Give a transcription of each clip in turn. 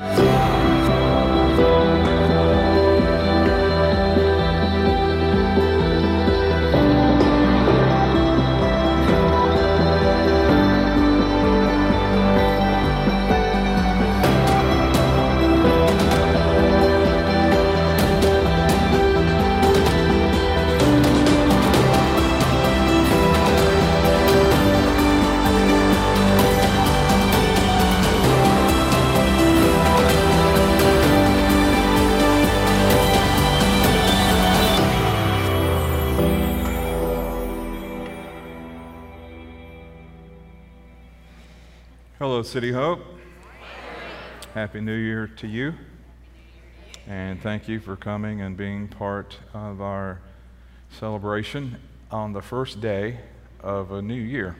Hello, City Hope. Happy New Year to you. And thank you for coming and being part of our celebration on the first day of a new year.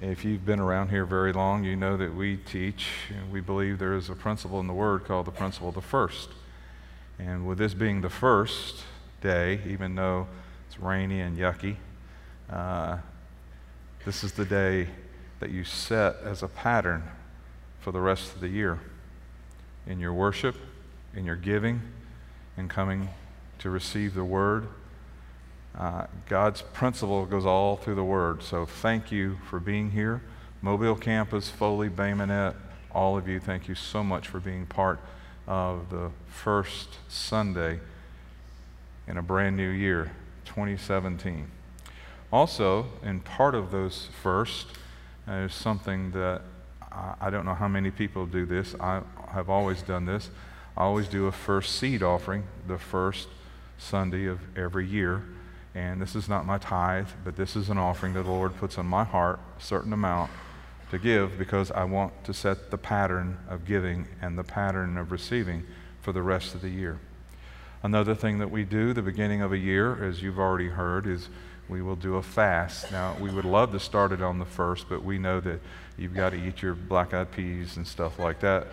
If you've been around here very long, you know that we teach, and we believe there is a principle in the Word called the principle of the first. And with this being the first day, even though it's rainy and yucky, uh, this is the day that you set as a pattern for the rest of the year in your worship, in your giving, in coming to receive the Word. Uh, God's principle goes all through the Word. So thank you for being here. Mobile Campus, Foley, Bay Minette, all of you, thank you so much for being part of the first Sunday in a brand new year, 2017. Also, in part of those first, Uh, is something that I, I don't know how many people do this. I have always done this. I always do a first seed offering the first Sunday of every year. And this is not my tithe, but this is an offering that the Lord puts on my heart, a certain amount to give because I want to set the pattern of giving and the pattern of receiving for the rest of the year. Another thing that we do the beginning of a year, as you've already heard, is we will do a fast. Now, we would love to start it on the first, but we know that you've got to eat your black eyed peas and stuff like that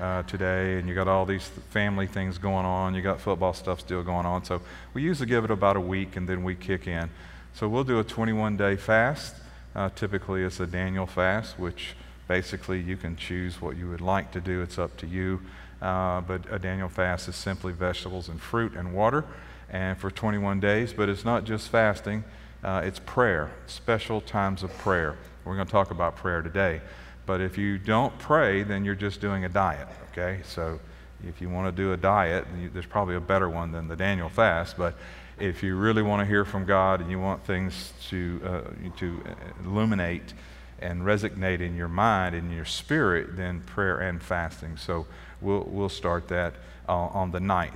uh, today, and you got all these family things going on. You got football stuff still going on. So we usually give it about a week and then we kick in. So we'll do a 21 day fast. Uh, typically, it's a Daniel fast, which basically you can choose what you would like to do. It's up to you. Uh, but a Daniel fast is simply vegetables and fruit and water and for 21 days. But it's not just fasting, uh, it's prayer, special times of prayer. We're going to talk about prayer today. But if you don't pray, then you're just doing a diet, okay? So if you want to do a diet, you, there's probably a better one than the Daniel fast. But if you really want to hear from God and you want things to, uh, to illuminate and resonate in your mind and your spirit, then prayer and fasting. So we'll, we'll start that uh, on the 9th.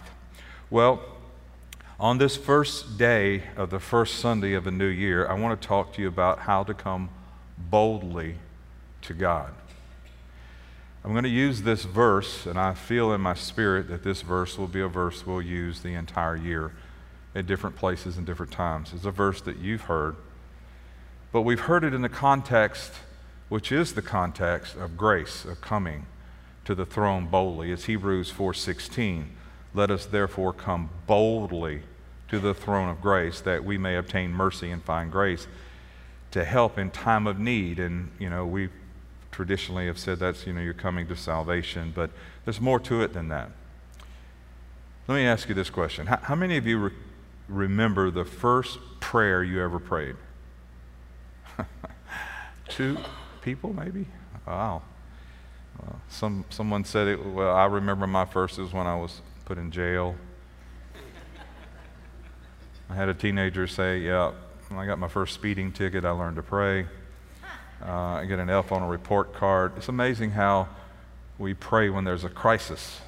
Well, on this first day of the first Sunday of a new year, I want to talk to you about how to come boldly to God. I'm going to use this verse, and I feel in my spirit that this verse will be a verse we'll use the entire year at different places and different times. It's a verse that you've heard, but we've heard it in the context, which is the context of grace, of coming to the throne boldly. It's Hebrews 4:16. Let us therefore come boldly to the throne of grace that we may obtain mercy and find grace to help in time of need. And, you know, we traditionally have said that's, you know, you're coming to salvation, but there's more to it than that. Let me ask you this question How, how many of you re- remember the first prayer you ever prayed? Two people, maybe? Wow. Some, someone said it, well, I remember my first is when I was put in jail. I had a teenager say, Yeah, when I got my first speeding ticket, I learned to pray. Uh, I get an F on a report card. It's amazing how we pray when there's a crisis,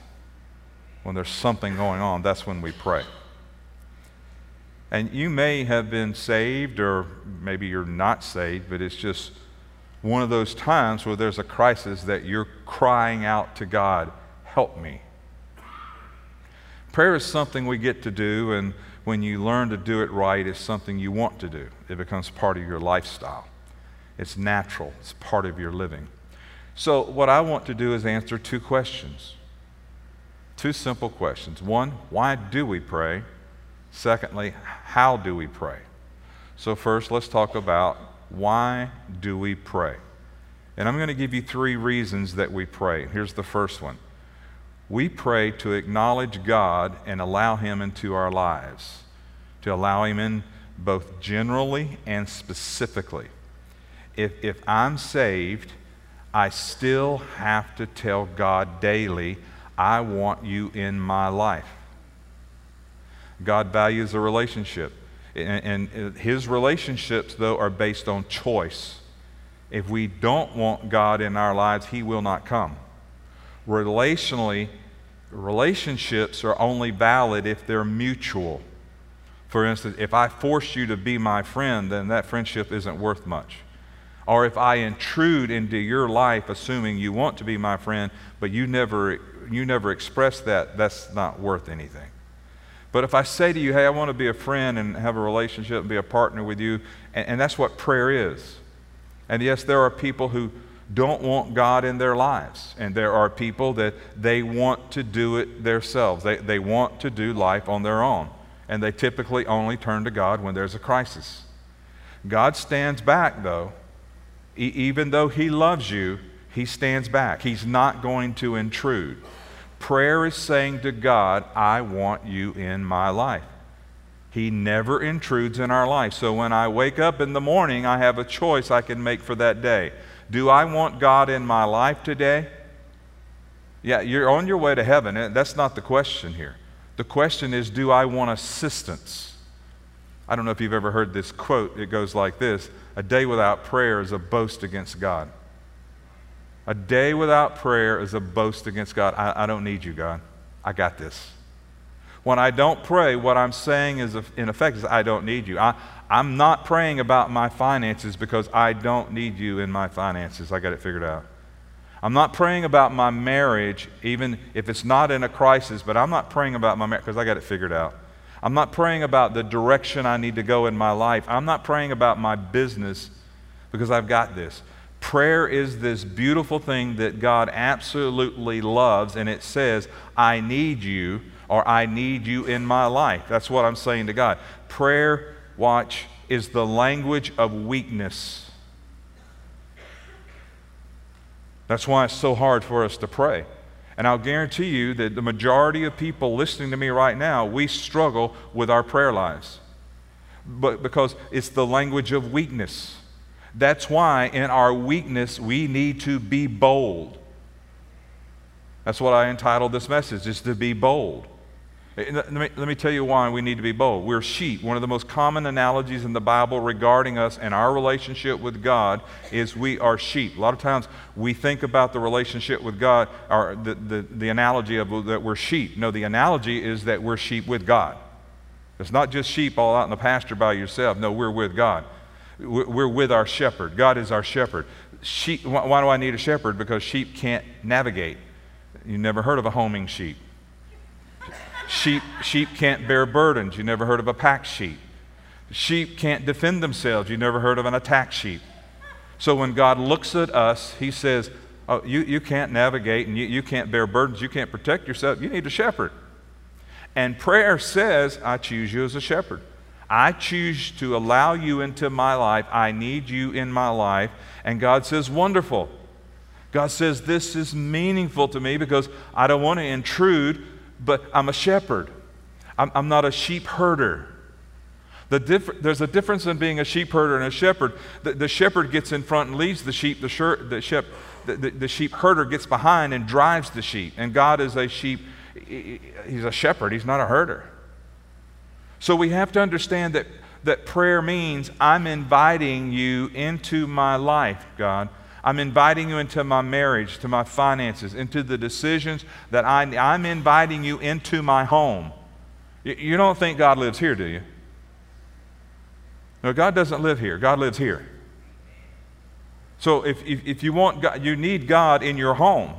when there's something going on. That's when we pray. And you may have been saved, or maybe you're not saved, but it's just one of those times where there's a crisis that you're crying out to God, Help me. Prayer is something we get to do, and when you learn to do it right, it's something you want to do. It becomes part of your lifestyle. It's natural, it's part of your living. So, what I want to do is answer two questions. Two simple questions. One, why do we pray? Secondly, how do we pray? So, first, let's talk about why do we pray? And I'm going to give you three reasons that we pray. Here's the first one we pray to acknowledge God and allow Him into our lives, to allow Him in both generally and specifically. If, if I'm saved, I still have to tell God daily, I want you in my life. God values a relationship. And, and his relationships, though, are based on choice. If we don't want God in our lives, he will not come. Relationally, relationships are only valid if they're mutual. For instance, if I force you to be my friend, then that friendship isn't worth much. Or if I intrude into your life assuming you want to be my friend, but you never, you never express that, that's not worth anything. But if I say to you, hey, I want to be a friend and have a relationship and be a partner with you, and, and that's what prayer is. And yes, there are people who don't want God in their lives, and there are people that they want to do it themselves. They, they want to do life on their own, and they typically only turn to God when there's a crisis. God stands back, though. E- even though He loves you, He stands back. He's not going to intrude. Prayer is saying to God, I want you in my life. He never intrudes in our life. So when I wake up in the morning, I have a choice I can make for that day. Do I want God in my life today? Yeah, you're on your way to heaven. Eh, that's not the question here. The question is, do I want assistance? I don't know if you've ever heard this quote. It goes like this A day without prayer is a boast against God. A day without prayer is a boast against God. I, I don't need you, God. I got this. When I don't pray, what I'm saying is, in effect, is I don't need you. I, I'm not praying about my finances because I don't need you in my finances. I got it figured out. I'm not praying about my marriage, even if it's not in a crisis, but I'm not praying about my marriage because I got it figured out. I'm not praying about the direction I need to go in my life. I'm not praying about my business because I've got this. Prayer is this beautiful thing that God absolutely loves, and it says, I need you, or I need you in my life. That's what I'm saying to God. Prayer, watch, is the language of weakness. That's why it's so hard for us to pray. And I'll guarantee you that the majority of people listening to me right now, we struggle with our prayer lives. But because it's the language of weakness. That's why in our weakness we need to be bold. That's what I entitled this message, is to be bold. Let me, let me tell you why we need to be bold. We're sheep. One of the most common analogies in the Bible regarding us and our relationship with God is we are sheep. A lot of times we think about the relationship with God, or the, the, the analogy of that we're sheep. No, the analogy is that we're sheep with God. It's not just sheep all out in the pasture by yourself. No, we're with God. We're with our shepherd. God is our shepherd. Sheep, why do I need a shepherd? Because sheep can't navigate. You never heard of a homing sheep. Sheep, sheep can't bear burdens. You never heard of a pack sheep. Sheep can't defend themselves. You never heard of an attack sheep. So when God looks at us, He says, Oh, you, you can't navigate and you, you can't bear burdens. You can't protect yourself. You need a shepherd. And prayer says, I choose you as a shepherd. I choose to allow you into my life. I need you in my life. And God says, Wonderful. God says, This is meaningful to me because I don't want to intrude, but I'm a shepherd. I'm, I'm not a sheep herder. The diff- there's a difference in being a sheep herder and a shepherd. The, the shepherd gets in front and leads the sheep. The, shir- the, shep- the, the, the sheep herder gets behind and drives the sheep. And God is a sheep, he's a shepherd, he's not a herder. So we have to understand that, that prayer means I'm inviting you into my life, God. I'm inviting you into my marriage, to my finances, into the decisions that I, I'm inviting you into my home. You, don't think God lives here, do you? No, God doesn't live here. God lives here. So if, if, if you want God, you need God in your home.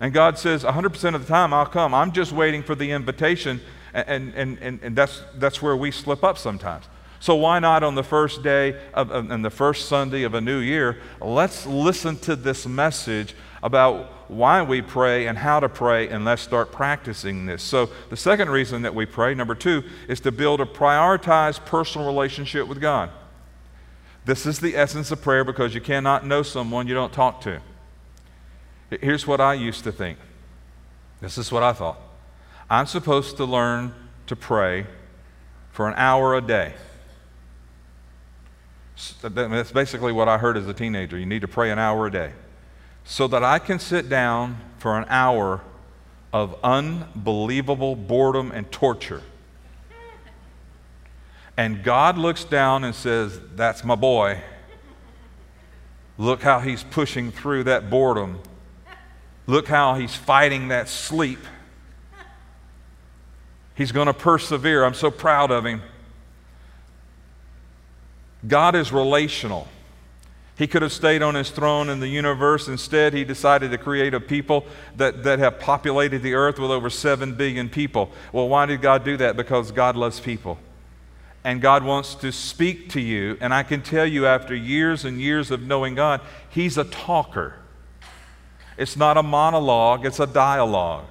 And God says, 100% of the time I'll come. I'm just waiting for the invitation and, and, and, and that's, that's where we slip up sometimes. So, why not on the first day of, and the first Sunday of a new year, let's listen to this message about why we pray and how to pray, and let's start practicing this. So, the second reason that we pray, number two, is to build a prioritized personal relationship with God. This is the essence of prayer because you cannot know someone you don't talk to. Here's what I used to think. This is what I thought. I'm supposed to learn to pray for an hour a day. That's basically what I heard as a teenager. You need to pray an hour a day. So that I can sit down for an hour of unbelievable boredom and torture. And God looks down and says, That's my boy. Look how he's pushing through that boredom. Look how he's fighting that sleep. He's going to persevere. I'm so proud of him. God is relational. He could have stayed on his throne in the universe. Instead, he decided to create a people that, that have populated the earth with over 7 billion people. Well, why did God do that? Because God loves people. And God wants to speak to you. And I can tell you, after years and years of knowing God, He's a talker. It's not a monologue, it's a dialogue.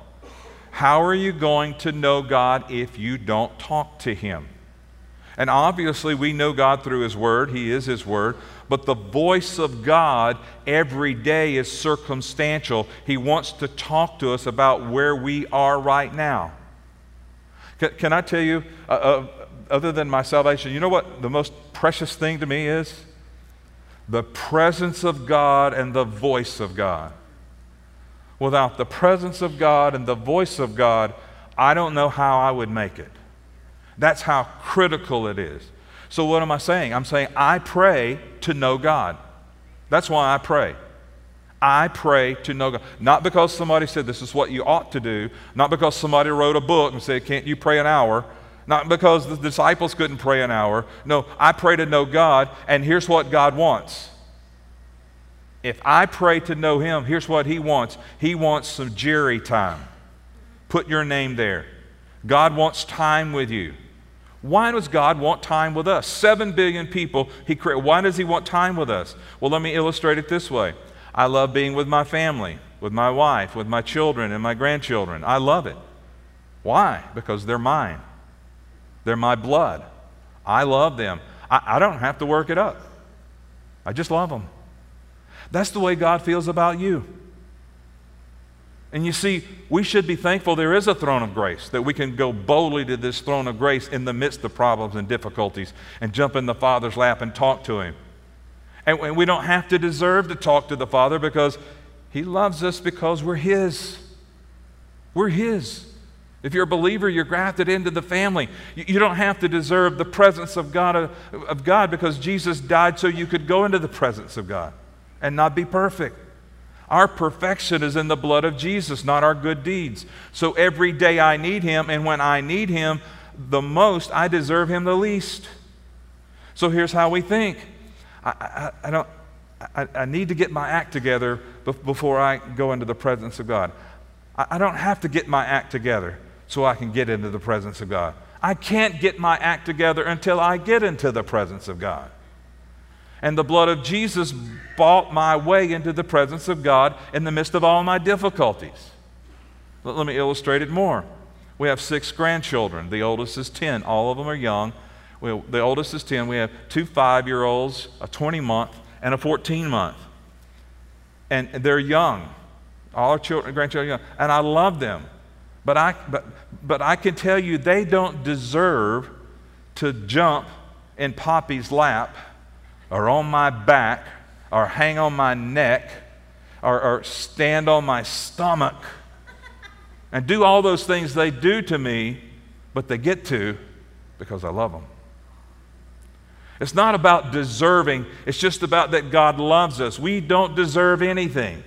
How are you going to know God if you don't talk to Him? And obviously, we know God through His Word, He is His Word, but the voice of God every day is circumstantial. He wants to talk to us about where we are right now. Can, can I tell you, uh, uh, other than my salvation, you know what the most precious thing to me is? The presence of God and the voice of God. Without the presence of God and the voice of God, I don't know how I would make it. That's how critical it is. So, what am I saying? I'm saying I pray to know God. That's why I pray. I pray to know God. Not because somebody said this is what you ought to do, not because somebody wrote a book and said, Can't you pray an hour? Not because the disciples couldn't pray an hour. No, I pray to know God, and here's what God wants. If I pray to know Him, here's what He wants He wants some Jerry time. Put your name there. God wants time with you. Why does God want time with us? Seven billion people He created. Why does He want time with us? Well, let me illustrate it this way. I love being with my family, with my wife, with my children, and my grandchildren. I love it. Why? Because they're mine. They're my blood. I love them. I, I don't have to work it up. I just love them. That's the way God feels about you. And you see, we should be thankful there is a throne of grace, that we can go boldly to this throne of grace in the midst of problems and difficulties and jump in the Father's lap and talk to Him. And we don't have to deserve to talk to the Father because He loves us because we're His. We're His. If you're a believer, you're grafted into the family. You don't have to deserve the presence of God, of God because Jesus died so you could go into the presence of God and not be perfect. Our perfection is in the blood of Jesus, not our good deeds. So every day I need Him, and when I need Him the most, I deserve Him the least. So here's how we think I, I, I don't, I, I, need to get my act together before I go into the presence of God. I don't have to get my act together so I can get into the presence of God. I can't get my act together until I get into the presence of God. And the blood of Jesus bought my way into the presence of God in the midst of all my difficulties. Let me illustrate it more. We have six grandchildren. The oldest is 10. All of them are young. We, the oldest is 10. We have two five year olds, a 20 month, and a 14 month. And they're young. All our children, grandchildren young. And I love them. But I, but, but I can tell you, they don't deserve to jump in Poppy's lap or on my back or hang on my neck or, or stand on my stomach and do all those things they do to me, but they get to because I love them. It's not about deserving, it's just about that God loves us. We don't deserve anything,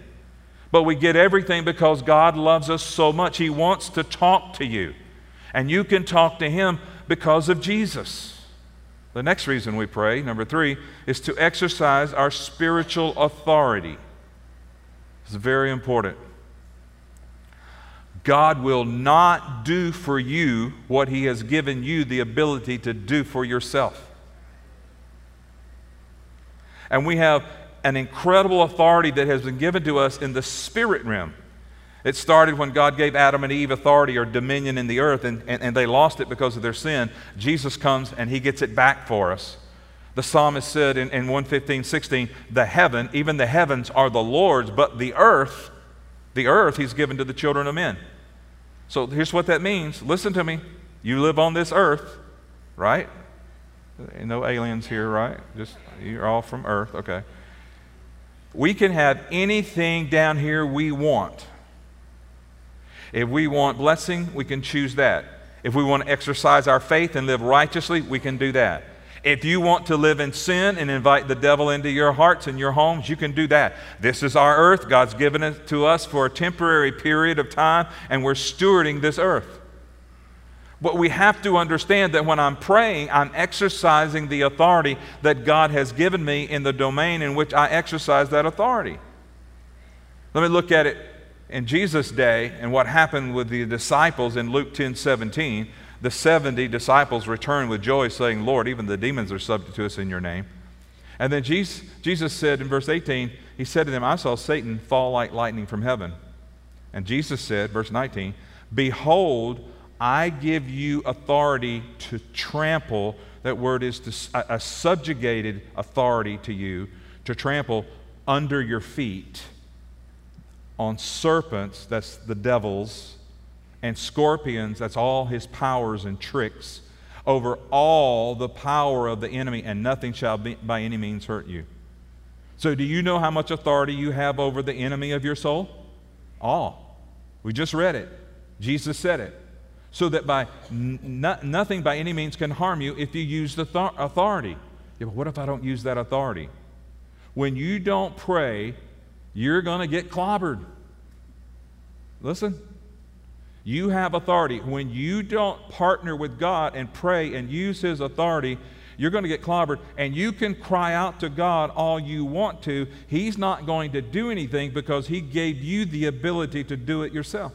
but we get everything because God loves us so much. He wants to talk to you, and you can talk to Him because of Jesus. The next reason we pray, number three, is to exercise our spiritual authority. It's very important. God will not do for you what He has given you the ability to do for yourself. And we have an incredible authority that has been given to us in the spirit realm. It started when God gave Adam and Eve authority or dominion in the earth, and, and, and, they lost it because of their sin. Jesus comes and he gets it back for us. The psalmist said in, in 115, 16, the heaven, even the heavens are the Lord's, but the earth, the earth he's given to the children of men. So here's what that means. Listen to me. You live on this earth, right? No aliens here, right? Just you're all from earth, okay. We can have anything down here we want. If we want blessing, we can choose that. If we want to exercise our faith and live righteously, we can do that. If you want to live in sin and invite the devil into your hearts and your homes, you can do that. This is our earth. God's given it to us for a temporary period of time, and we're stewarding this earth. But we have to understand that when I'm praying, I'm exercising the authority that God has given me in the domain in which I exercise that authority. Let me look at it in Jesus' day and what happened with the disciples in Luke 10 17 the 70 disciples returned with joy, saying, Lord, even the demons are subject to us in your name. And then Jesus, Jesus said in verse 18, He said to them, I saw Satan fall like lightning from heaven. And Jesus said, verse 19, Behold, I give you authority to trample. That word is to, a subjugated authority to you to trample under your feet on serpents, that's the devils, and scorpions, that's all his powers and tricks, over all the power of the enemy, and nothing shall be, by any means hurt you. So, do you know how much authority you have over the enemy of your soul? All. We just read it. Jesus said it. So that by nothing by any means can harm you if you use the th- authority. Yeah, but what if I don't use that authority? When you don't pray, you're going to get clobbered. Listen, you have authority. When you don't partner with God and pray and use His authority, you're going to get clobbered. And you can cry out to God all you want to. He's not going to do anything because He gave you the ability to do it yourself.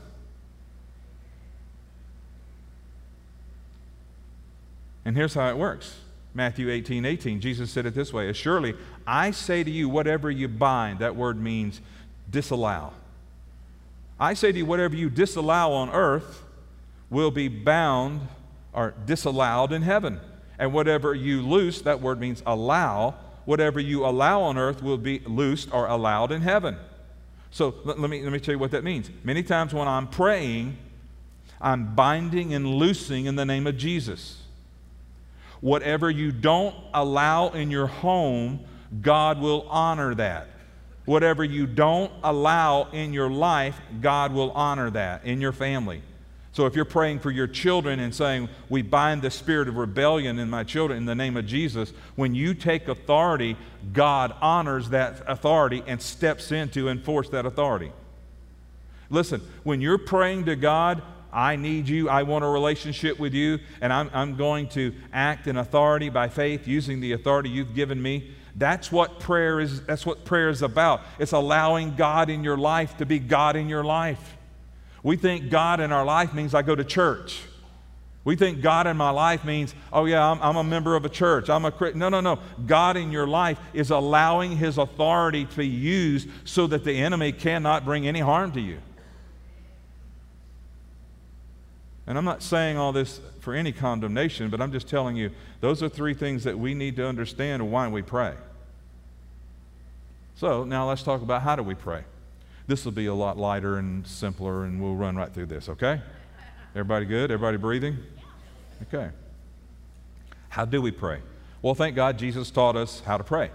And here's how it works Matthew 18 18. Jesus said it this way Surely I say to you, whatever you bind, that word means disallow. I say to you, whatever you disallow on earth will be bound or disallowed in heaven. And whatever you loose, that word means allow, whatever you allow on earth will be loosed or allowed in heaven. So let, let, me, let me tell you what that means. Many times when I'm praying, I'm binding and loosing in the name of Jesus. Whatever you don't allow in your home, God will honor that. Whatever you don't allow in your life, God will honor that in your family. So if you're praying for your children and saying, We bind the spirit of rebellion in my children in the name of Jesus, when you take authority, God honors that authority and steps in to enforce that authority. Listen, when you're praying to God, I need you, I want a relationship with you, and I'm, I'm going to act in authority by faith using the authority you've given me. That's what prayer is that's what prayer is about. It's allowing God in your life to be God in your life. We think God in our life means I go to church. We think God in my life means, oh, yeah, I'm, I'm a member of a church. I'm a. No, no, no. God in your life is allowing His authority to be used so that the enemy cannot bring any harm to you. And I'm not saying all this for any condemnation, but I'm just telling you those are three things that we need to understand why we pray. So now let's talk about how do we pray. This will be a lot lighter and simpler, and we'll run right through this, okay? Everybody good? Everybody breathing? Okay. How do we pray? Well, thank God Jesus taught us how to pray.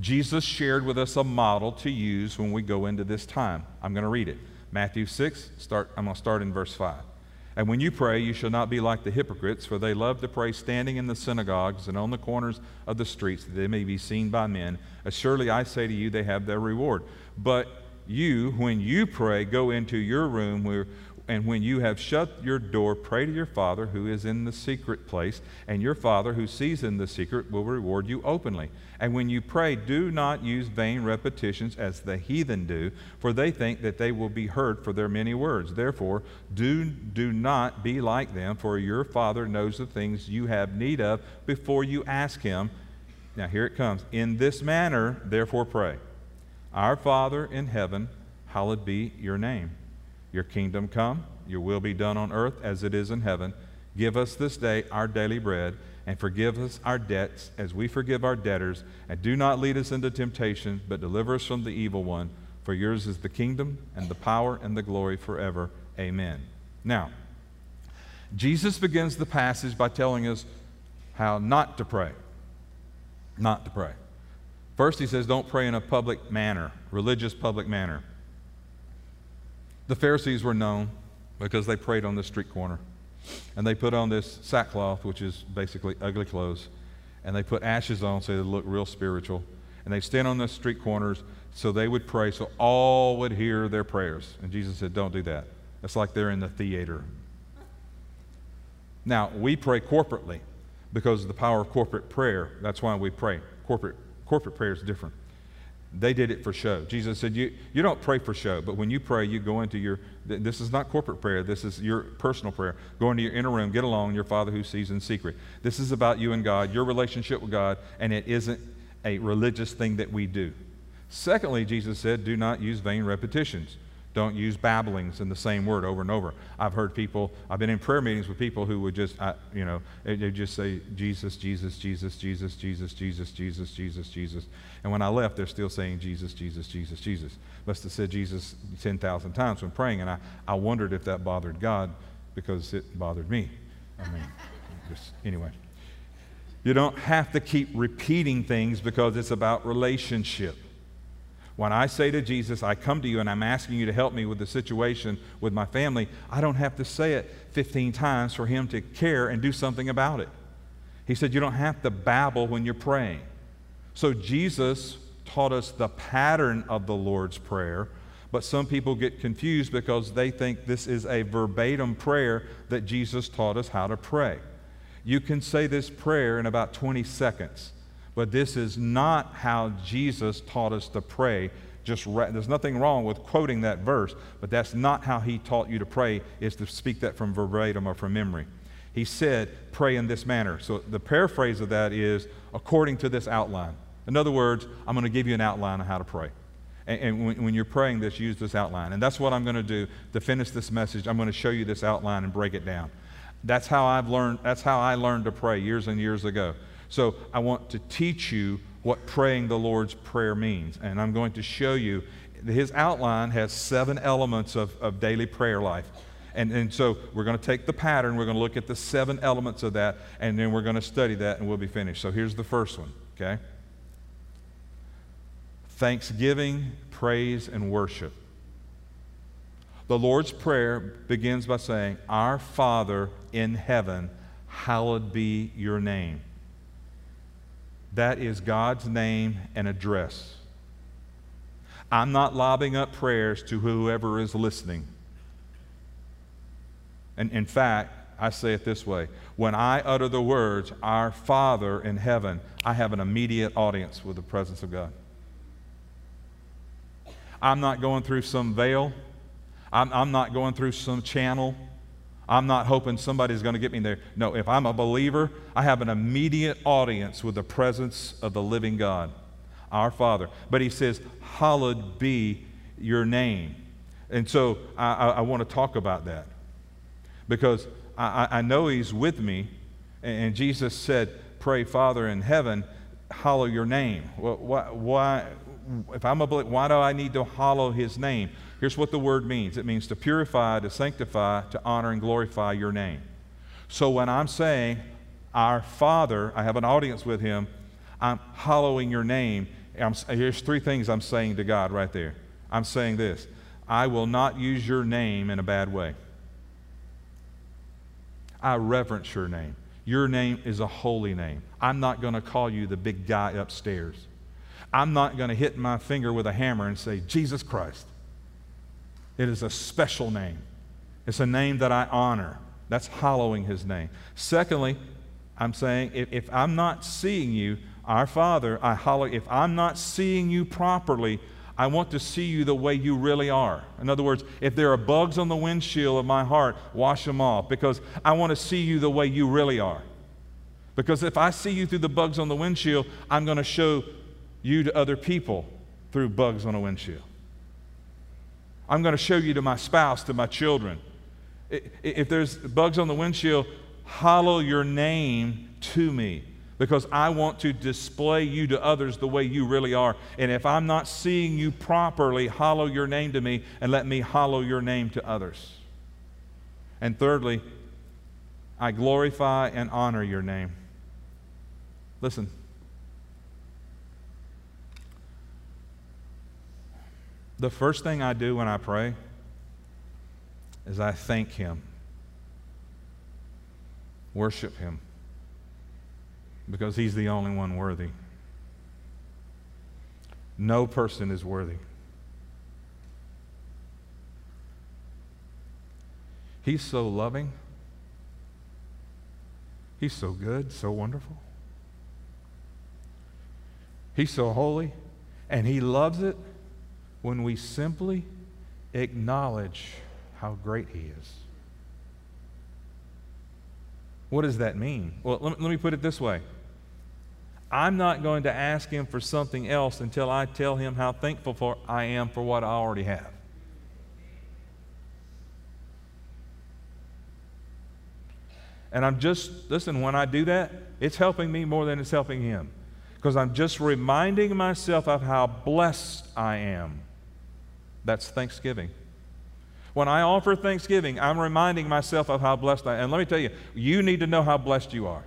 Jesus shared with us a model to use when we go into this time. I'm going to read it. Matthew 6, start, I'm going to start in verse 5. And when you pray, you shall not be like the hypocrites, for they love to pray standing in the synagogues and on the corners of the streets, that they may be seen by men. Assuredly, I say to you, they have their reward. But you, when you pray, go into your room where, and when you have shut your door, pray to your Father who is in the secret place, and your Father who sees in the secret will reward you openly. And when you pray, do not use vain repetitions as the heathen do, for they think that they will be heard for their many words. Therefore, do, do not be like them, for your Father knows the things you have need of before you ask Him. Now, here it comes. In this manner, therefore, pray Our Father in heaven, hallowed be your name. Your kingdom come, your will be done on earth as it is in heaven. Give us this day our daily bread and forgive us our debts as we forgive our debtors. And do not lead us into temptation, but deliver us from the evil one. For yours is the kingdom and the power and the glory forever. Amen. Now, Jesus begins the passage by telling us how not to pray. Not to pray. First, he says, don't pray in a public manner, religious public manner. The Pharisees were known because they prayed on the street corner. And they put on this sackcloth, which is basically ugly clothes, and they put ashes on so they look real spiritual. And they stand on the street corners so they would pray so all would hear their prayers. And Jesus said, Don't do that. It's like they're in the theater. Now, we pray corporately because of the power of corporate prayer. That's why we pray. Corporate, corporate prayer is different. They did it for show. Jesus said, you, you don't pray for show, but when you pray, you go into your, this is not corporate prayer, this is your personal prayer. Go into your inner room, get along, your Father who sees in secret. This is about you and God, your relationship with God, and it isn't a religious thing that we do. Secondly, Jesus said, do not use vain repetitions. Don't use babblings in the same word over and over. I've heard people, I've been in prayer meetings with people who would just, I, you know, they just say, Jesus, Jesus, Jesus, Jesus, Jesus, Jesus, Jesus, Jesus, Jesus. And when I left, they're still saying, Jesus, Jesus, Jesus, Jesus. Must have said Jesus 10,000 times when praying. And I, I wondered if that bothered God because it bothered me. I mean, just, anyway. You don't have to keep repeating things because it's about relationship. When I say to Jesus, I come to you and I'm asking you to help me with the situation with my family, I don't have to say it 15 times for him to care and do something about it. He said, You don't have to babble when you're praying. So Jesus taught us the pattern of the Lord's Prayer, but some people get confused because they think this is a verbatim prayer that Jesus taught us how to pray. You can say this prayer in about 20 seconds. But this is not how Jesus taught us to pray. Just ra- there's nothing wrong with quoting that verse, but that's not how he taught you to pray, is to speak that from verbatim or from memory. He said, pray in this manner. So the paraphrase of that is according to this outline. In other words, I'm going to give you an outline of how to pray. And, and when, when, you're praying this, use this outline. And that's what I'm going to do to finish this message. I'm going to show you this outline and break it down. That's how I've learned, that's how I learned to pray years and years ago. So I want to teach you what praying the Lord's Prayer means. And I'm going to show you, his outline has seven elements of, of daily prayer life. And, and so we're going to take the pattern, we're going to look at the seven elements of that, and then we're going to study that and we'll be finished. So here's the first one, okay? Thanksgiving, praise, and worship. The Lord's Prayer begins by saying, Our Father in heaven, hallowed be your name. That is God's name and address. I'm not lobbing up prayers to whoever is listening. And in fact, I say it this way when I utter the words, Our Father in heaven, I have an immediate audience with the presence of God. I'm not going through some veil, I'm, I'm not going through some channel. I'm not hoping somebody's going to get me there. No, if I'm a believer, I have an immediate audience with the presence of the living God, our Father. But he says, Hallowed be your name. And so I, I, I want to talk about that because I, I know he's with me. And Jesus said, Pray, Father in heaven, hallow your name. Well, why, why, if I'm a believer, why do I need to hallow his name? Here's what the word means it means to purify, to sanctify, to honor, and glorify your name. So when I'm saying, Our Father, I have an audience with him, I'm hallowing your name. I'm, here's three things I'm saying to God right there. I'm saying this I will not use your name in a bad way. I reverence your name. Your name is a holy name. I'm not going to call you the big guy upstairs. I'm not going to hit my finger with a hammer and say, Jesus Christ. It is a special name. It's a name that I honor. That's hallowing his name. Secondly, I'm saying if, if I'm not seeing you, our Father, I hallow, if I'm not seeing you properly, I want to see you the way you really are. In other words, if there are bugs on the windshield of my heart, wash them off because I want to see you the way you really are. Because if I see you through the bugs on the windshield, I'm going to show you to other people through bugs on a windshield. I'm going to show you to my spouse, to my children. If there's bugs on the windshield, hallow your name to me because I want to display you to others the way you really are. And if I'm not seeing you properly, hollow your name to me and let me hollow your name to others. And thirdly, I glorify and honor your name. Listen. The first thing I do when I pray is I thank Him, worship Him because he's the only one worthy. No person is worthy. He's so loving. He's so good, so wonderful. He's so holy, and He loves it when we simply acknowledge how great He is. What does that mean? Well, let me put it this way I'm not going to ask him for something else until I tell him how thankful for I am for what I already have. And I'm just, listen, when I do that, it's helping me more than it's helping him. Because I'm just reminding myself of how blessed I am. That's Thanksgiving. When I offer Thanksgiving, I'm reminding myself of how blessed I am. And let me tell you, you need to know how blessed you are.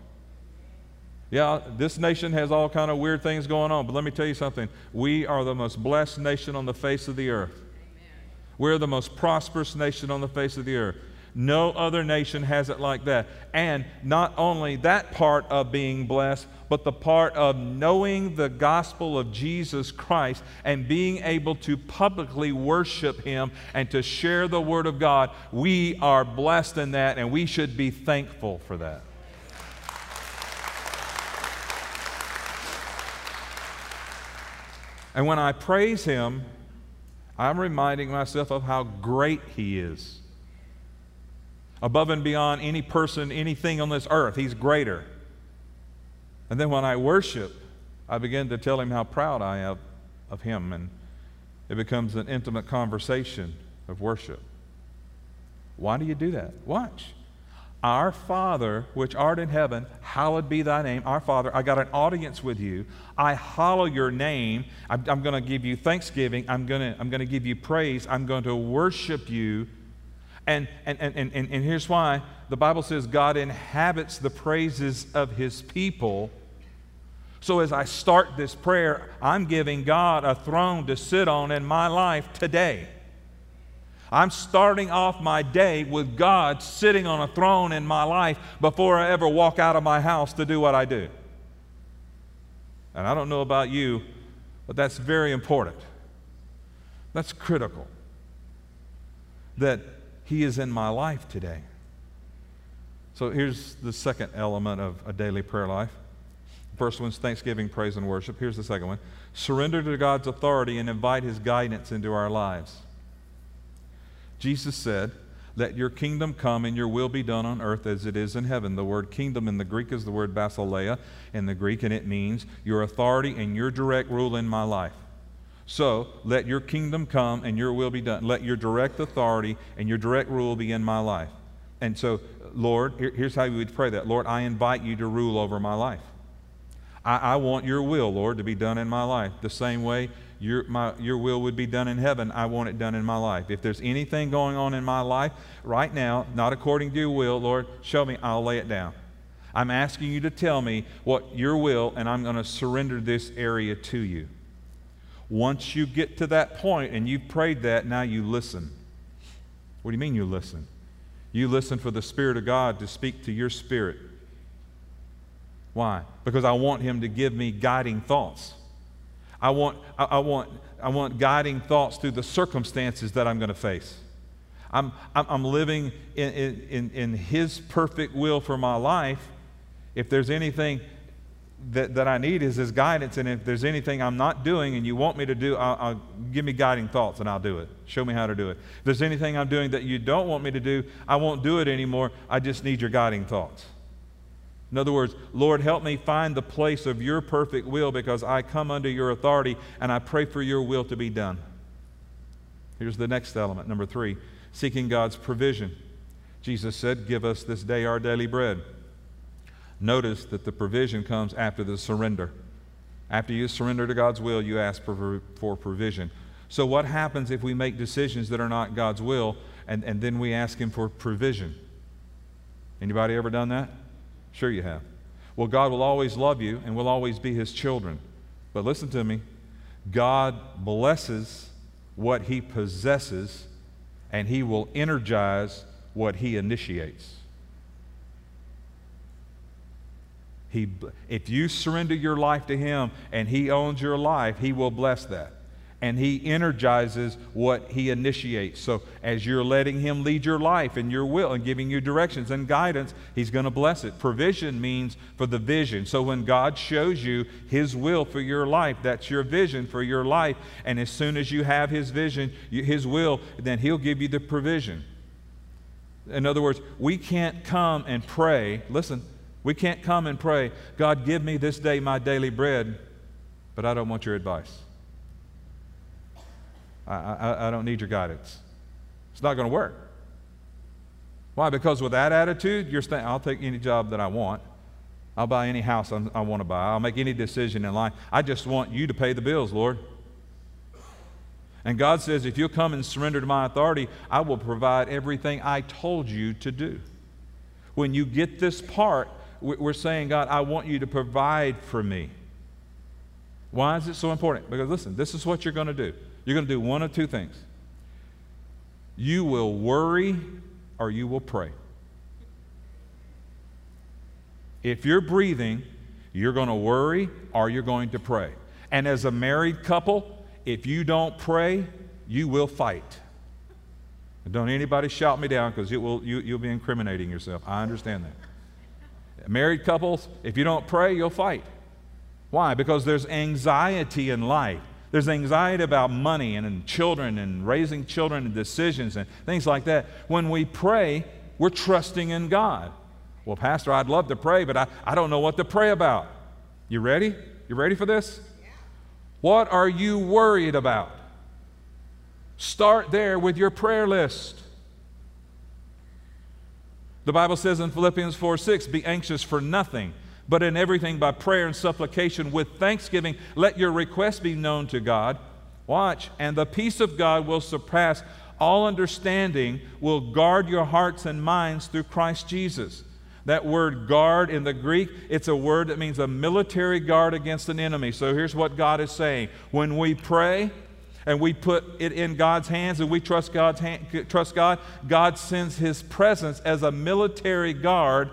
Yeah, this nation has all kind of weird things going on, but let me tell you something. We are the most blessed nation on the face of the earth. Amen. We're the most prosperous nation on the face of the earth. No other nation has it like that. And not only that part of being blessed, but the part of knowing the gospel of Jesus Christ and being able to publicly worship Him and to share the Word of God. We are blessed in that, and we should be thankful for that. And when I praise Him, I'm reminding myself of how great He is. Above and beyond any person, anything on this earth, He's greater. And then when I worship, I begin to tell Him how proud I am of Him, and it becomes an intimate conversation of worship. Why do you do that? Watch. Our Father, which art in heaven, hallowed be thy name. Our Father, I got an audience with you. I hallow your name. I'm, I'm going to give you thanksgiving. I'm going to I'm going to give you praise. I'm going to worship you. And, and, and, and, and here's why the Bible says God inhabits the praises of his people. So as I start this prayer, I'm giving God a throne to sit on in my life today. I'm starting off my day with God sitting on a throne in my life before I ever walk out of my house to do what I do. And I don't know about you, but that's very important. That's critical. That He is in my life today. So here's the second element of a daily prayer life. First one's thanksgiving, praise, and worship. Here's the second one surrender to God's authority and invite His guidance into our lives. Jesus said, Let your kingdom come and your will be done on earth as it is in heaven. The word kingdom in the Greek is the word basileia in the Greek, and it means your authority and your direct rule in my life. So let your kingdom come and your will be done. Let your direct authority and your direct rule be in my life. And so, Lord, here, here's how we would pray that Lord, I invite you to rule over my life. I, I want your will, Lord, to be done in my life the same way your, my, your will would be done in heaven. I want it done in my life. If there's anything going on in my life right now, not according to your will, Lord, show me, I'll lay it down. I'm asking you to tell me what your will, and I'm going to surrender this area to you. Once you get to that point and you've prayed that, now you listen. What do you mean you listen? You listen for the Spirit of God to speak to your spirit. Why? Because I want Him to give me guiding thoughts. I want, I, I want, I want guiding thoughts through the circumstances that I'm going to face. I'm, I'm, living in, in, in His perfect will for my life. If there's anything that, that I need is His guidance, and if there's anything I'm not doing and you want me to do, I'll, I'll, give me guiding thoughts and I'll do it. Show me how to do it. If there's anything I'm doing that you don't want me to do, I won't do it anymore. I just need your guiding thoughts. In other words, Lord, help me find the place of your perfect will because I come under your authority and I pray for your will to be done. Here's the next element, number three seeking God's provision. Jesus said, Give us this day our daily bread. Notice that the provision comes after the surrender. After you surrender to God's will, you ask for, for provision. So, what happens if we make decisions that are not God's will and, and then we ask Him for provision? Anybody ever done that? Sure, you have. Well, God will always love you and will always be His children. But listen to me God blesses what He possesses, and He will energize what He initiates. He, if you surrender your life to Him and He owns your life, He will bless that. And He energizes what He initiates. So as you're letting Him lead your life and your will and giving you directions and guidance, He's going to bless it. Provision means for the vision. So when God shows you His will for your life, that's your vision for your life. And as soon as you have His vision, His will, then He'll give you the provision. In other words, we can't come and pray. Listen, we can't come and pray, God, give me this day my daily bread, but I don't want your advice. I, I, I don't need your guidance. It's not going to work. Why? Because with that attitude, you're saying, I'll take any job that I want. I'll buy any house I want to buy. I'll make any decision in life. I just want you to pay the bills, Lord. And God says, if you'll come and surrender to my authority, I will provide everything I told you to do. When you get this part, we're saying, God, I want you to provide for me. Why is it so important? Because listen, this is what you're going to do. You're going to do one of two things. You will worry or you will pray. If you're breathing, you're going to worry or you're going to pray. And as a married couple, if you don't pray, you will fight. Don't anybody shout me down because you, you'll be incriminating yourself. I understand that. Married couples, if you don't pray, you'll fight. Why? Because there's anxiety in life. There's anxiety about money and, and children and raising children and decisions and things like that. When we pray, we're trusting in God. Well, Pastor, I'd love to pray, but I, I don't know what to pray about. You ready? You ready for this? Yeah. What are you worried about? Start there with your prayer list. The Bible says in Philippians 4 6, be anxious for nothing, but in everything by prayer and supplication with thanksgiving, let your requests be known to God. Watch, and the peace of God will surpass all understanding, will guard your hearts and minds through Christ Jesus. That word guard in the Greek, it's a word that means a military guard against an enemy. So here's what God is saying. When we pray, and we put it in God's hands and we trust God's hand, trust God, God sends his presence as a military guard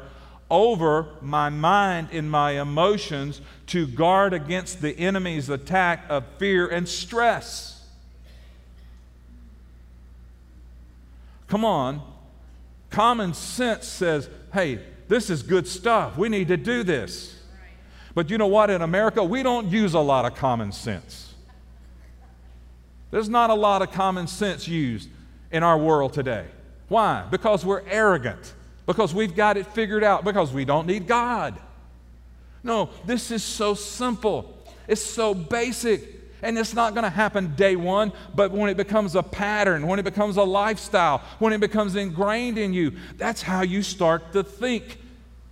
over my mind and my emotions to guard against the enemy's attack of fear and stress. Come on. Common sense says, hey, this is good stuff. We need to do this. But you know what? In America, we don't use a lot of common sense. There's not a lot of common sense used in our world today. Why? Because we're arrogant, because we've got it figured out, because we don't need God. No, this is so simple, it's so basic. And it's not going to happen day one, but when it becomes a pattern, when it becomes a lifestyle, when it becomes ingrained in you, that's how you start to think.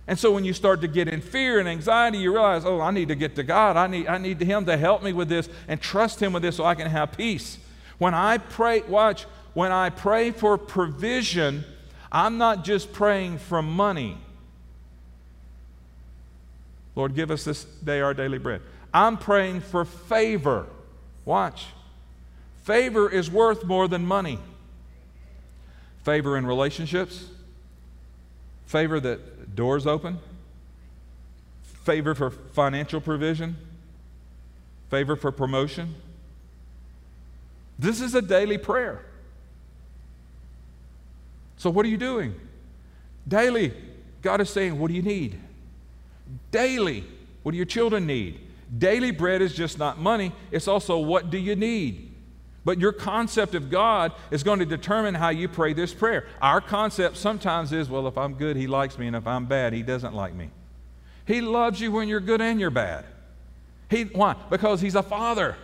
And so when you start to get in fear and anxiety, you realize, oh, I need to get to God. I need, I need Him to help me with this and trust Him with this so I can have peace. When I pray, watch, when I pray for provision, I'm not just praying for money. Lord, give us this day our daily bread. I'm praying for favor. Watch. Favor is worth more than money. Favor in relationships, favor that doors open, favor for financial provision, favor for promotion. This is a daily prayer. So, what are you doing? Daily, God is saying, What do you need? Daily, what do your children need? Daily bread is just not money, it's also what do you need? But your concept of God is going to determine how you pray this prayer. Our concept sometimes is, well, if I'm good, He likes me, and if I'm bad, He doesn't like me. He loves you when you're good and you're bad. He, why? Because He's a Father.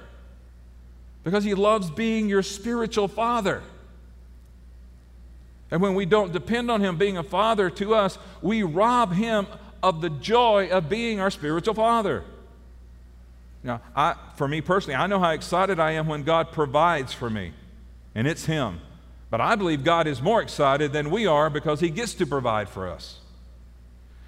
Because He loves being your spiritual Father. And when we don't depend on Him being a Father to us, we rob Him of the joy of being our spiritual Father. Now, I, for me personally, I know how excited I am when God provides for me, and it's Him. But I believe God is more excited than we are because He gets to provide for us.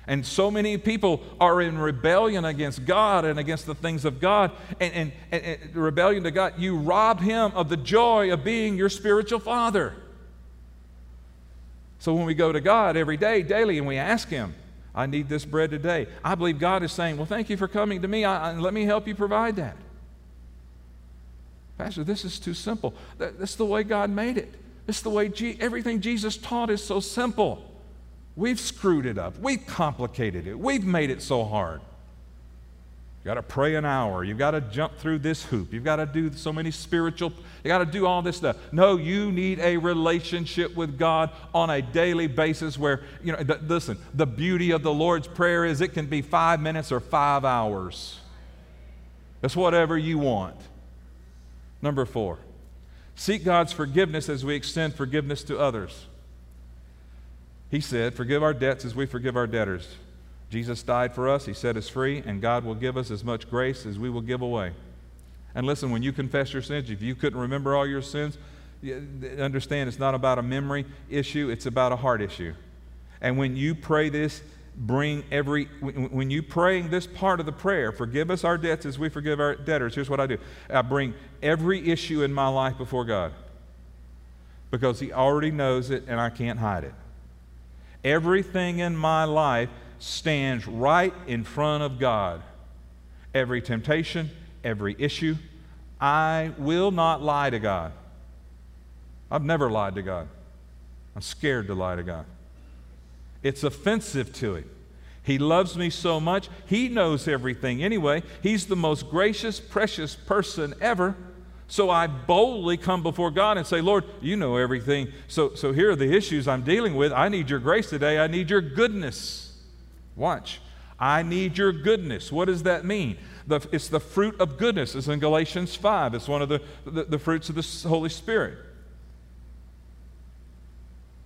And so many people are in rebellion against God and against the things of God. And, and, and, and rebellion to God, you rob Him of the joy of being your spiritual Father. So when we go to God every day, daily, and we ask Him, I need this bread today, I believe God is saying, Well, thank you for coming to me. I, I, let me help you provide that. Pastor, this is too simple. That, that's the way God made it. This is the way Je- everything Jesus taught is so simple. We've screwed it up. We've complicated it. We've made it so hard. You've got to pray an hour. You've got to jump through this hoop. You've got to do so many spiritual, you got to do all this stuff. No, you need a relationship with God on a daily basis where, you know, th- listen, the beauty of the Lord's Prayer is it can be five minutes or five hours. It's whatever you want. Number four, seek God's forgiveness as we extend forgiveness to others. He said, Forgive our debts as we forgive our debtors. Jesus died for us, He set us free, and God will give us as much grace as we will give away. And listen, when you confess your sins, if you couldn't remember all your sins, understand it's not about a memory issue, it's about a heart issue. And when you pray this, bring every, when you praying this part of the prayer, forgive us our debts as we forgive our debtors, here's what I do I bring every issue in my life before God because He already knows it and I can't hide it. Everything in my life stands right in front of God. Every temptation, every issue. I will not lie to God. I've never lied to God. I'm scared to lie to God. It's offensive to Him. He loves me so much. He knows everything anyway. He's the most gracious, precious person ever. So I boldly come before God and say, Lord, you know everything. So, so here are the issues I'm dealing with. I need your grace today. I need your goodness. Watch. I need your goodness. What does that mean? The, it's the fruit of goodness. It's in Galatians 5. It's one of the, the, the fruits of the Holy Spirit.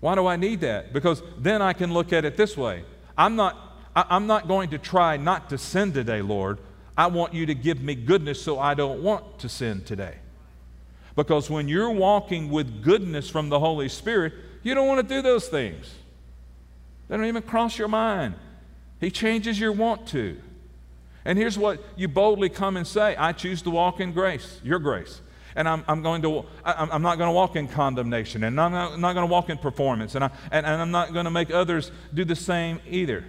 Why do I need that? Because then I can look at it this way. I'm not, I, I'm not going to try not to sin today, Lord. I want you to give me goodness so I don't want to sin today. Because when you're walking with goodness from the Holy Spirit, you don't want to do those things. They don't even cross your mind. He changes your want to. And here's what you boldly come and say I choose to walk in grace, your grace. And I'm, I'm, going to, I'm not going to walk in condemnation, and I'm not, not going to walk in performance, and, I, and, and I'm not going to make others do the same either.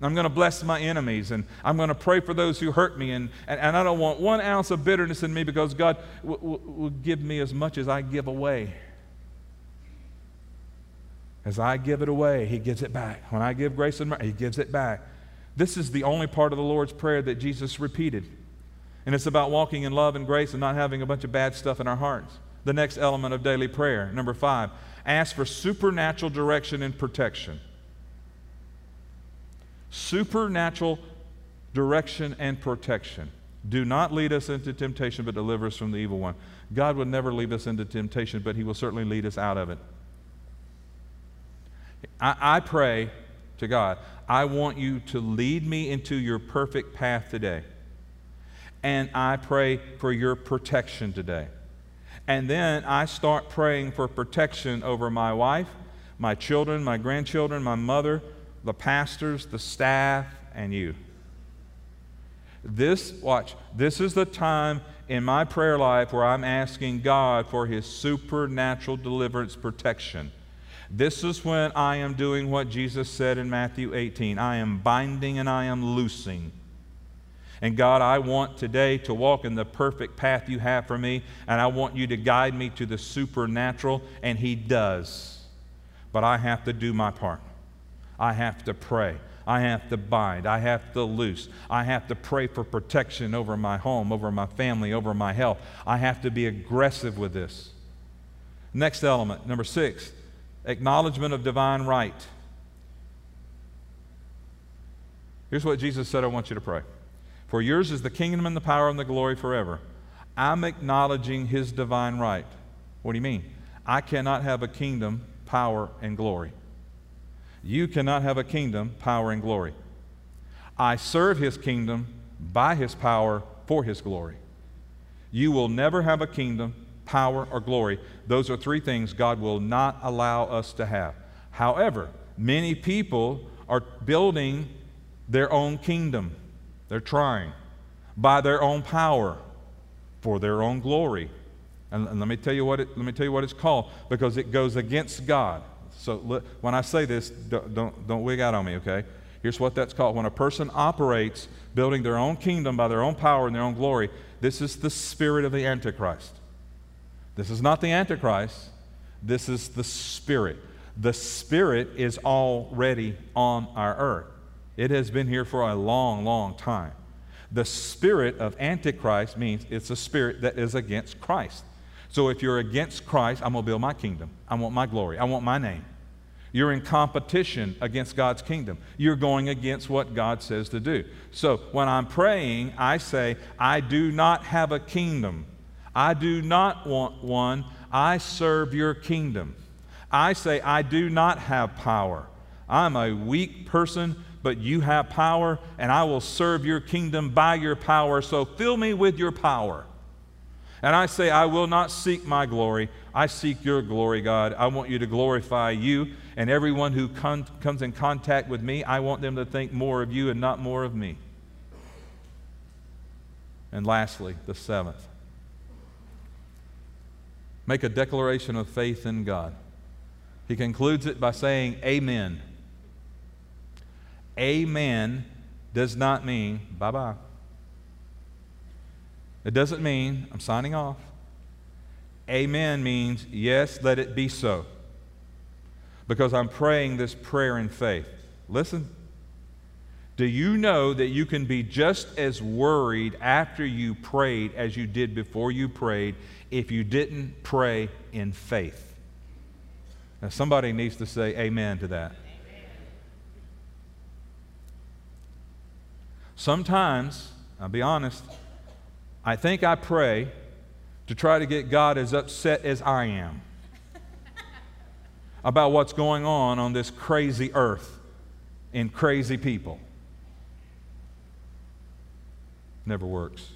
I'm going to bless my enemies, and I'm going to pray for those who hurt me, and, and, and I don't want one ounce of bitterness in me because God w- w- will give me as much as I give away. As I give it away, He gives it back. When I give grace and mercy, He gives it back. This is the only part of the Lord's Prayer that Jesus repeated. And it's about walking in love and grace and not having a bunch of bad stuff in our hearts. The next element of daily prayer, number five, ask for supernatural direction and protection. Supernatural direction and protection. Do not lead us into temptation, but deliver us from the evil one. God would never lead us into temptation, but He will certainly lead us out of it. I, I pray to God, I want you to lead me into your perfect path today. And I pray for your protection today. And then I start praying for protection over my wife, my children, my grandchildren, my mother, the pastors, the staff, and you. This, watch, this is the time in my prayer life where I'm asking God for His supernatural deliverance protection. This is when I am doing what Jesus said in Matthew 18 I am binding and I am loosing. And God, I want today to walk in the perfect path you have for me, and I want you to guide me to the supernatural, and He does. But I have to do my part. I have to pray. I have to bind. I have to loose. I have to pray for protection over my home, over my family, over my health. I have to be aggressive with this. Next element, number six, acknowledgement of divine right. Here's what Jesus said I want you to pray. For yours is the kingdom and the power and the glory forever. I'm acknowledging his divine right. What do you mean? I cannot have a kingdom, power, and glory. You cannot have a kingdom, power, and glory. I serve his kingdom by his power for his glory. You will never have a kingdom, power, or glory. Those are three things God will not allow us to have. However, many people are building their own kingdom. They're trying by their own power for their own glory. And, and let me tell you what it, let me tell you what it's called because it goes against God. So look, when I say this, don't, don't, don't wig out on me, okay? Here's what that's called. When a person operates building their own kingdom by their own power and their own glory, this is the spirit of the Antichrist. This is not the Antichrist, this is the spirit. The spirit is already on our earth. It has been here for a long, long time. The spirit of Antichrist means it's a spirit that is against Christ. So if you're against Christ, I'm going to build my kingdom. I want my glory. I want my name. You're in competition against God's kingdom. You're going against what God says to do. So when I'm praying, I say, I do not have a kingdom. I do not want one. I serve your kingdom. I say, I do not have power. I'm a weak person but you have power, and I will serve your kingdom by your power. So fill me with your power. And I say, I will not seek my glory. I seek your glory, God. I want you to glorify you. And everyone who comes in contact with me, I want them to think more of you and not more of me. And lastly, the seventh make a declaration of faith in God. He concludes it by saying, Amen. Amen does not mean bye bye. It doesn't mean I'm signing off. Amen means yes, let it be so. Because I'm praying this prayer in faith. Listen. Do you know that you can be just as worried after you prayed as you did before you prayed if you didn't pray in faith? Now, somebody needs to say amen to that. Sometimes, I'll be honest, I think I pray to try to get God as upset as I am about what's going on on this crazy earth and crazy people. Never works.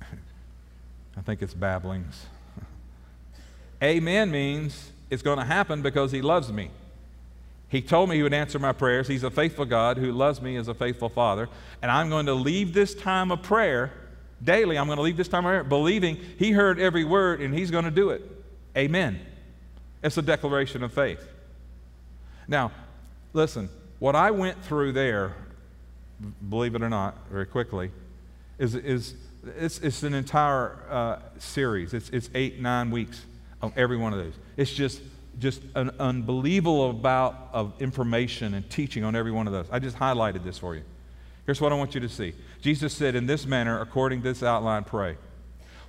I think it's babblings. Amen means it's going to happen because He loves me. He told me He would answer my prayers. He's a faithful God who loves me as a faithful Father. And I'm going to leave this time of prayer daily. I'm going to leave this time of prayer believing He heard every word and He's going to do it. Amen. It's a declaration of faith. Now, listen, what I went through there, believe it or not, very quickly, is, is it's, it's an entire uh, series. It's, it's eight, nine weeks of every one of those. It's just just an unbelievable amount of information and teaching on every one of those. I just highlighted this for you. Here's what I want you to see Jesus said, In this manner, according to this outline, pray.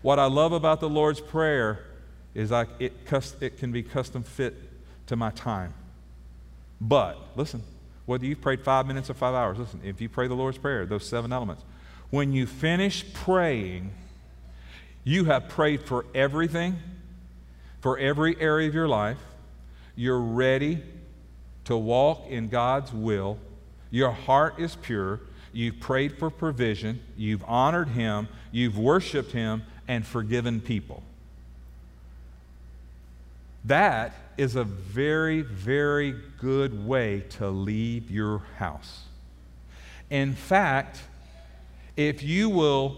What I love about the Lord's Prayer is I, it, it can be custom fit to my time. But, listen, whether you've prayed five minutes or five hours, listen, if you pray the Lord's Prayer, those seven elements, when you finish praying, you have prayed for everything, for every area of your life, you're ready to walk in God's will, your heart is pure, you've prayed for provision, you've honored Him, you've worshiped Him, and forgiven people. That is a very, very good way to leave your house. In fact, if you will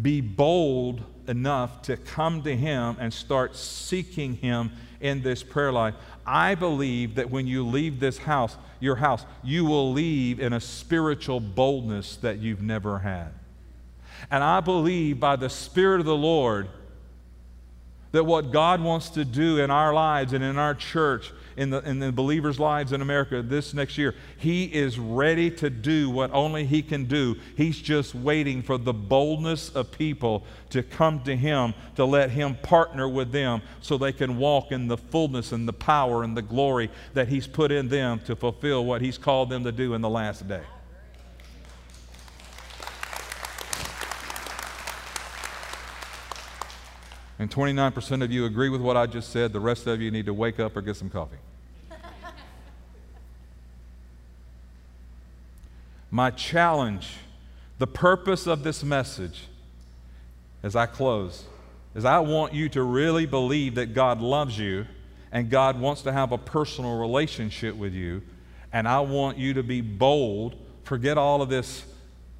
be bold enough to come to Him and start seeking Him in this prayer life, I believe that when you leave this house, your house, you will leave in a spiritual boldness that you've never had. And I believe by the Spirit of the Lord that what God wants to do in our lives and in our church in the, in the believers' lives in America this next year. He is ready to do what only He can do. He's just waiting for the boldness of people to come to Him, to let Him partner with them so they can walk in the fullness and the power and the glory that He's put in them to fulfill what He's called them to do in the last day. And 29% of you agree with what I just said, the rest of you need to wake up or get some coffee. My challenge, the purpose of this message, as I close, is I want you to really believe that God loves you and God wants to have a personal relationship with you. And I want you to be bold. Forget all of this,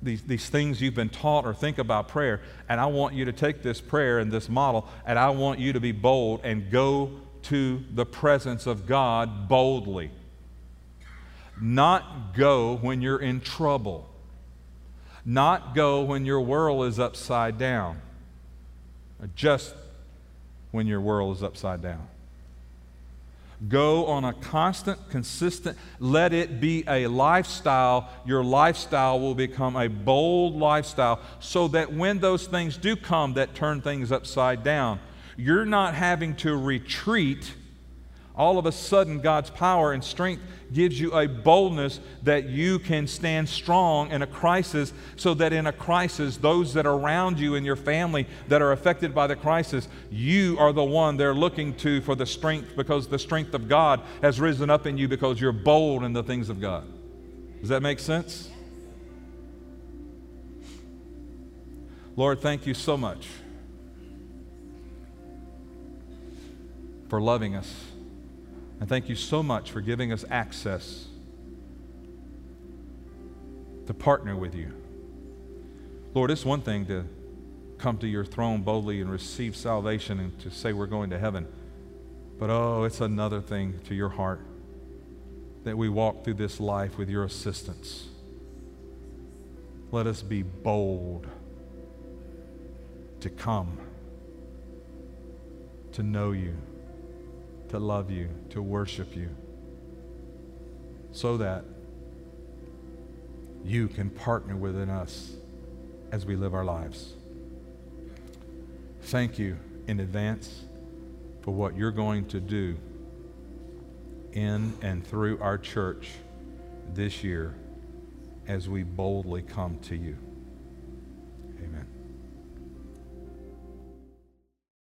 these, these things you've been taught or think about prayer. And I want you to take this prayer and this model, and I want you to be bold and go to the presence of God boldly. Not go when you're in trouble. Not go when your world is upside down. Just when your world is upside down. Go on a constant, consistent, let it be a lifestyle. Your lifestyle will become a bold lifestyle so that when those things do come that turn things upside down, you're not having to retreat all of a sudden, God's power and strength gives you a boldness that you can stand strong in a crisis, so that in a crisis, those that are around you and your family that are affected by the crisis, you are the one they're looking to for the strength because the strength of God has risen up in you because you're bold in the things of God. Does that make sense? Lord, thank you so much for loving us. And thank you so much for giving us access to partner with you. Lord, it's one thing to come to your throne boldly and receive salvation and to say we're going to heaven. But oh, it's another thing to your heart that we walk through this life with your assistance. Let us be bold to come, to know you to love you, to worship you, so that you can partner within us as we live our lives. Thank you in advance for what you're going to do in and through our church this year as we boldly come to you.